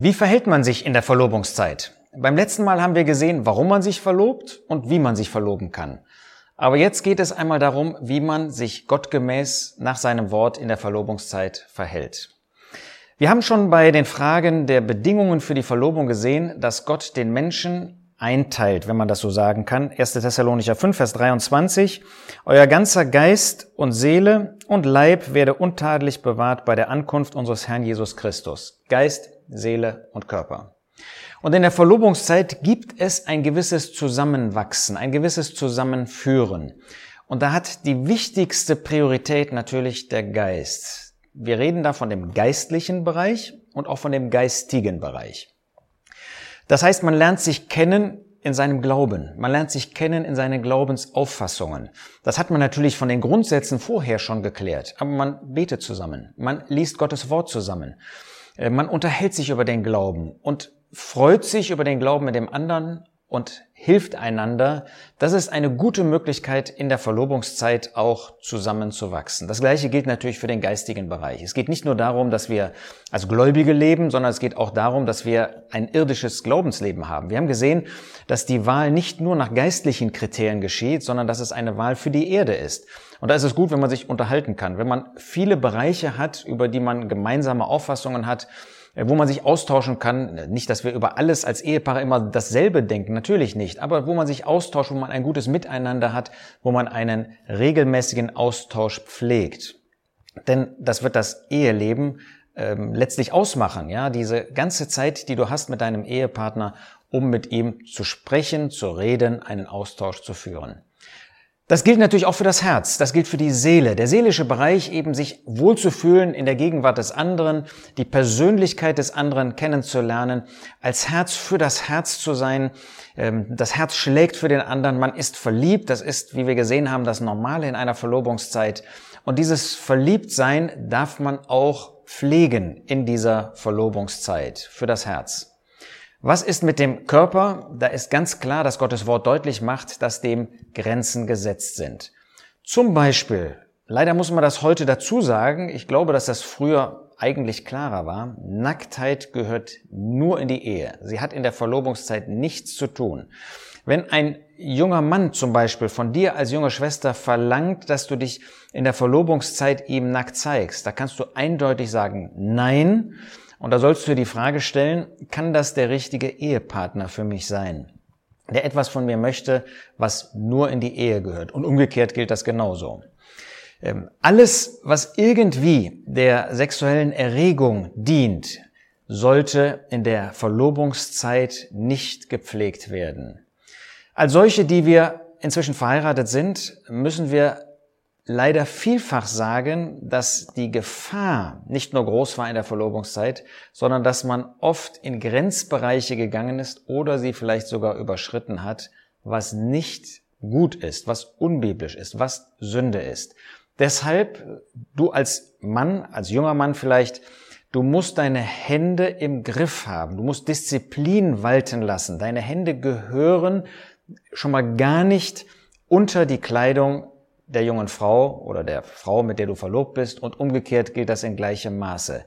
Wie verhält man sich in der Verlobungszeit? Beim letzten Mal haben wir gesehen, warum man sich verlobt und wie man sich verloben kann. Aber jetzt geht es einmal darum, wie man sich gottgemäß nach seinem Wort in der Verlobungszeit verhält. Wir haben schon bei den Fragen der Bedingungen für die Verlobung gesehen, dass Gott den Menschen einteilt, wenn man das so sagen kann. 1. Thessalonicher 5, Vers 23. Euer ganzer Geist und Seele und Leib werde untadelig bewahrt bei der Ankunft unseres Herrn Jesus Christus. Geist, Seele und Körper. Und in der Verlobungszeit gibt es ein gewisses Zusammenwachsen, ein gewisses Zusammenführen. Und da hat die wichtigste Priorität natürlich der Geist. Wir reden da von dem geistlichen Bereich und auch von dem geistigen Bereich. Das heißt, man lernt sich kennen in seinem Glauben. Man lernt sich kennen in seinen Glaubensauffassungen. Das hat man natürlich von den Grundsätzen vorher schon geklärt. Aber man betet zusammen. Man liest Gottes Wort zusammen. Äh, man unterhält sich über den Glauben und freut sich über den Glauben mit dem anderen und hilft einander. Das ist eine gute Möglichkeit, in der Verlobungszeit auch zusammenzuwachsen. Das Gleiche gilt natürlich für den geistigen Bereich. Es geht nicht nur darum, dass wir als Gläubige leben, sondern es geht auch darum, dass wir ein irdisches Glaubensleben haben. Wir haben gesehen, dass die Wahl nicht nur nach geistlichen Kriterien geschieht, sondern dass es eine Wahl für die Erde ist. Und da ist es gut, wenn man sich unterhalten kann, wenn man viele Bereiche hat, über die man gemeinsame Auffassungen hat, wo man sich austauschen kann. Nicht, dass wir über alles als Ehepaare immer dasselbe denken, natürlich nicht, aber wo man sich austauscht, wo man ein gutes Miteinander hat, wo man einen regelmäßigen Austausch pflegt. Denn das wird das Eheleben ähm, letztlich ausmachen, ja, diese ganze Zeit, die du hast mit deinem Ehepartner, um mit ihm zu sprechen, zu reden, einen Austausch zu führen. Das gilt natürlich auch für das Herz, das gilt für die Seele. Der seelische Bereich eben sich wohlzufühlen in der Gegenwart des anderen, die Persönlichkeit des anderen kennenzulernen, als Herz für das Herz zu sein. Ähm, das Herz schlägt für den anderen, man ist verliebt, das ist, wie wir gesehen haben, das Normale in einer Verlobungszeit. Und dieses Verliebtsein darf man auch pflegen in dieser Verlobungszeit für das Herz. Was ist mit dem Körper? Da ist ganz klar, dass Gottes Wort deutlich macht, dass dem Grenzen gesetzt sind. Zum Beispiel, leider muss man das heute dazu sagen, ich glaube, dass das früher eigentlich klarer war, Nacktheit gehört nur in die Ehe. Sie hat in der Verlobungszeit nichts zu tun. Wenn ein junger Mann zum Beispiel von dir als junge Schwester verlangt, dass du dich in der Verlobungszeit ihm nackt zeigst, da kannst du eindeutig sagen, nein, und da sollst du dir die Frage stellen, kann das der richtige Ehepartner für mich sein? Der etwas von mir möchte, was nur in die Ehe gehört. Und umgekehrt gilt das genauso. Ähm, alles, was irgendwie der sexuellen Erregung dient, sollte in der Verlobungszeit nicht gepflegt werden. Als solche, die wir inzwischen verheiratet sind, müssen wir leider vielfach sagen, dass die Gefahr nicht nur groß war in der Verlobungszeit, sondern dass man oft in Grenzbereiche gegangen ist oder sie vielleicht sogar überschritten hat, was nicht gut ist, was unbiblisch ist, was Sünde ist. Deshalb, du als Mann, als junger Mann vielleicht, du musst deine Hände im Griff haben, du musst Disziplin walten lassen. Deine Hände gehören schon mal gar nicht unter die Kleidung der jungen Frau oder der Frau, mit der du verlobt bist und umgekehrt gilt das in gleichem Maße.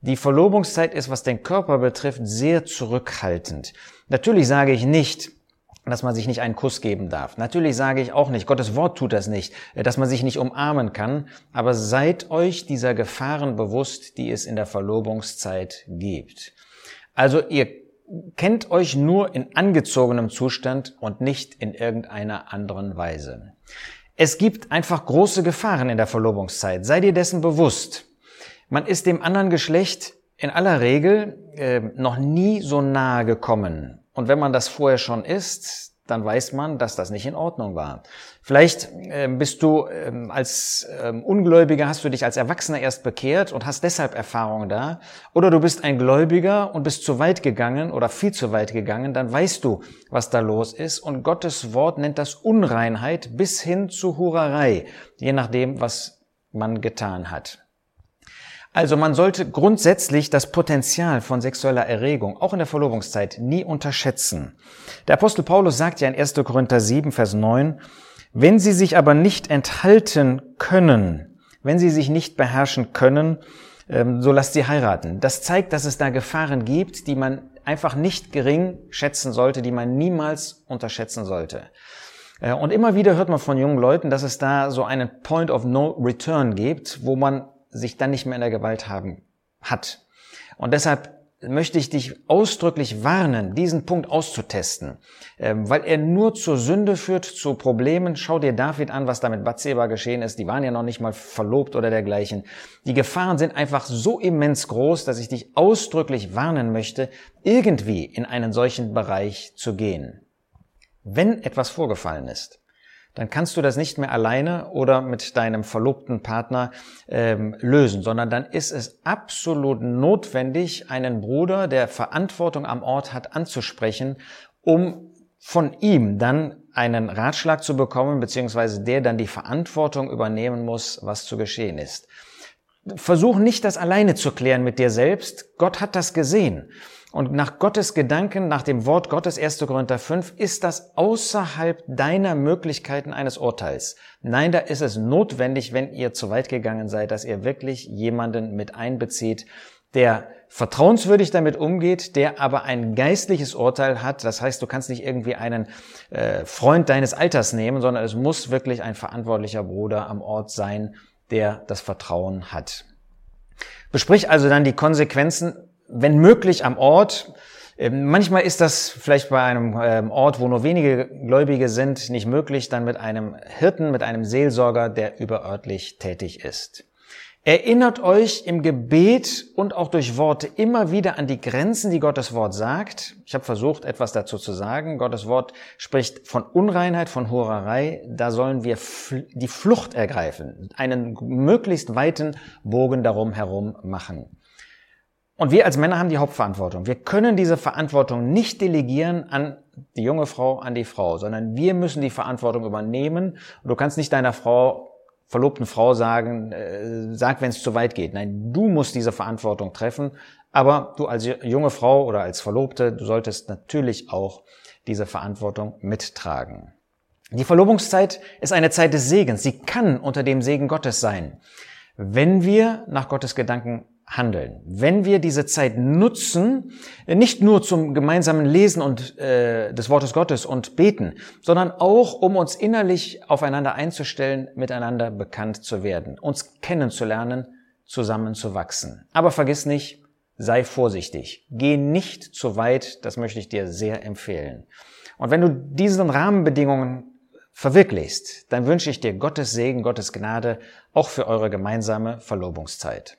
Die Verlobungszeit ist, was den Körper betrifft, sehr zurückhaltend. Natürlich sage ich nicht, dass man sich nicht einen Kuss geben darf. Natürlich sage ich auch nicht, Gottes Wort tut das nicht, dass man sich nicht umarmen kann, aber seid euch dieser Gefahren bewusst, die es in der Verlobungszeit gibt. Also ihr kennt euch nur in angezogenem Zustand und nicht in irgendeiner anderen Weise. Es gibt einfach große Gefahren in der Verlobungszeit. Sei dir dessen bewusst. Man ist dem anderen Geschlecht in aller Regel äh, noch nie so nahe gekommen. Und wenn man das vorher schon ist, dann weiß man, dass das nicht in Ordnung war. Vielleicht äh, bist du ähm, als ähm, Ungläubiger, hast du dich als Erwachsener erst bekehrt und hast deshalb Erfahrungen da. Oder du bist ein Gläubiger und bist zu weit gegangen oder viel zu weit gegangen, dann weißt du, was da los ist. Und Gottes Wort nennt das Unreinheit bis hin zu Hurerei, je nachdem, was man getan hat. Also man sollte grundsätzlich das Potenzial von sexueller Erregung auch in der Verlobungszeit nie unterschätzen. Der Apostel Paulus sagt ja in 1. Korinther 7, Vers 9, wenn sie sich aber nicht enthalten können, wenn sie sich nicht beherrschen können, ähm, so lasst sie heiraten. Das zeigt, dass es da Gefahren gibt, die man einfach nicht gering schätzen sollte, die man niemals unterschätzen sollte. Äh, und immer wieder hört man von jungen Leuten, dass es da so einen Point of No Return gibt, wo man sich dann nicht mehr in der Gewalt haben hat. Und deshalb möchte ich dich ausdrücklich warnen, diesen Punkt auszutesten, ähm, weil er nur zur Sünde führt, zu Problemen. Schau dir David an, was da mit Bathseba geschehen ist. Die waren ja noch nicht mal verlobt oder dergleichen. Die Gefahren sind einfach so immens groß, dass ich dich ausdrücklich warnen möchte, irgendwie in einen solchen Bereich zu gehen. Wenn etwas vorgefallen ist, dann kannst du das nicht mehr alleine oder mit deinem verlobten Partner ähm, lösen, sondern dann ist es absolut notwendig, einen Bruder, der Verantwortung am Ort hat, anzusprechen, um von ihm dann einen Ratschlag zu bekommen, beziehungsweise der dann die Verantwortung übernehmen muss, was zu geschehen ist. Versuch nicht, das alleine zu klären mit dir selbst. Gott hat das gesehen. Und nach Gottes Gedanken, nach dem Wort Gottes 1. Korinther 5, ist das außerhalb deiner Möglichkeiten eines Urteils. Nein, da ist es notwendig, wenn ihr zu weit gegangen seid, dass ihr wirklich jemanden mit einbezieht, der vertrauenswürdig damit umgeht, der aber ein geistliches Urteil hat. Das heißt, du kannst nicht irgendwie einen äh, Freund deines Alters nehmen, sondern es muss wirklich ein verantwortlicher Bruder am Ort sein, der das Vertrauen hat. Besprich also dann die Konsequenzen wenn möglich am Ort. Ähm, manchmal ist das vielleicht bei einem ähm, Ort, wo nur wenige Gläubige sind, nicht möglich, dann mit einem Hirten, mit einem Seelsorger, der überörtlich tätig ist. Erinnert euch im Gebet und auch durch Worte immer wieder an die Grenzen, die Gottes Wort sagt. Ich habe versucht, etwas dazu zu sagen. Gottes Wort spricht von Unreinheit, von Hurerei. Da sollen wir die Flucht ergreifen, einen möglichst weiten Bogen darum herum machen. Und wir als Männer haben die Hauptverantwortung. Wir können diese Verantwortung nicht delegieren an die junge Frau, an die Frau, sondern wir müssen die Verantwortung übernehmen. Und du kannst nicht deiner Frau, verlobten Frau sagen, äh, sag, wenn es zu weit geht. Nein, du musst diese Verantwortung treffen. Aber du als junge Frau oder als Verlobte, du solltest natürlich auch diese Verantwortung mittragen. Die Verlobungszeit ist eine Zeit des Segens. Sie kann unter dem Segen Gottes sein, wenn wir nach Gottes Gedanken handeln. Wenn wir diese Zeit nutzen, nicht nur zum gemeinsamen Lesen und äh, des Wortes Gottes und beten, sondern auch um uns innerlich aufeinander einzustellen, miteinander bekannt zu werden, uns kennenzulernen, zusammenzuwachsen. Aber vergiss nicht, sei vorsichtig. Geh nicht zu weit, das möchte ich dir sehr empfehlen. Und wenn du diesen Rahmenbedingungen verwirklichst, dann wünsche ich dir Gottes Segen, Gottes Gnade auch für eure gemeinsame Verlobungszeit.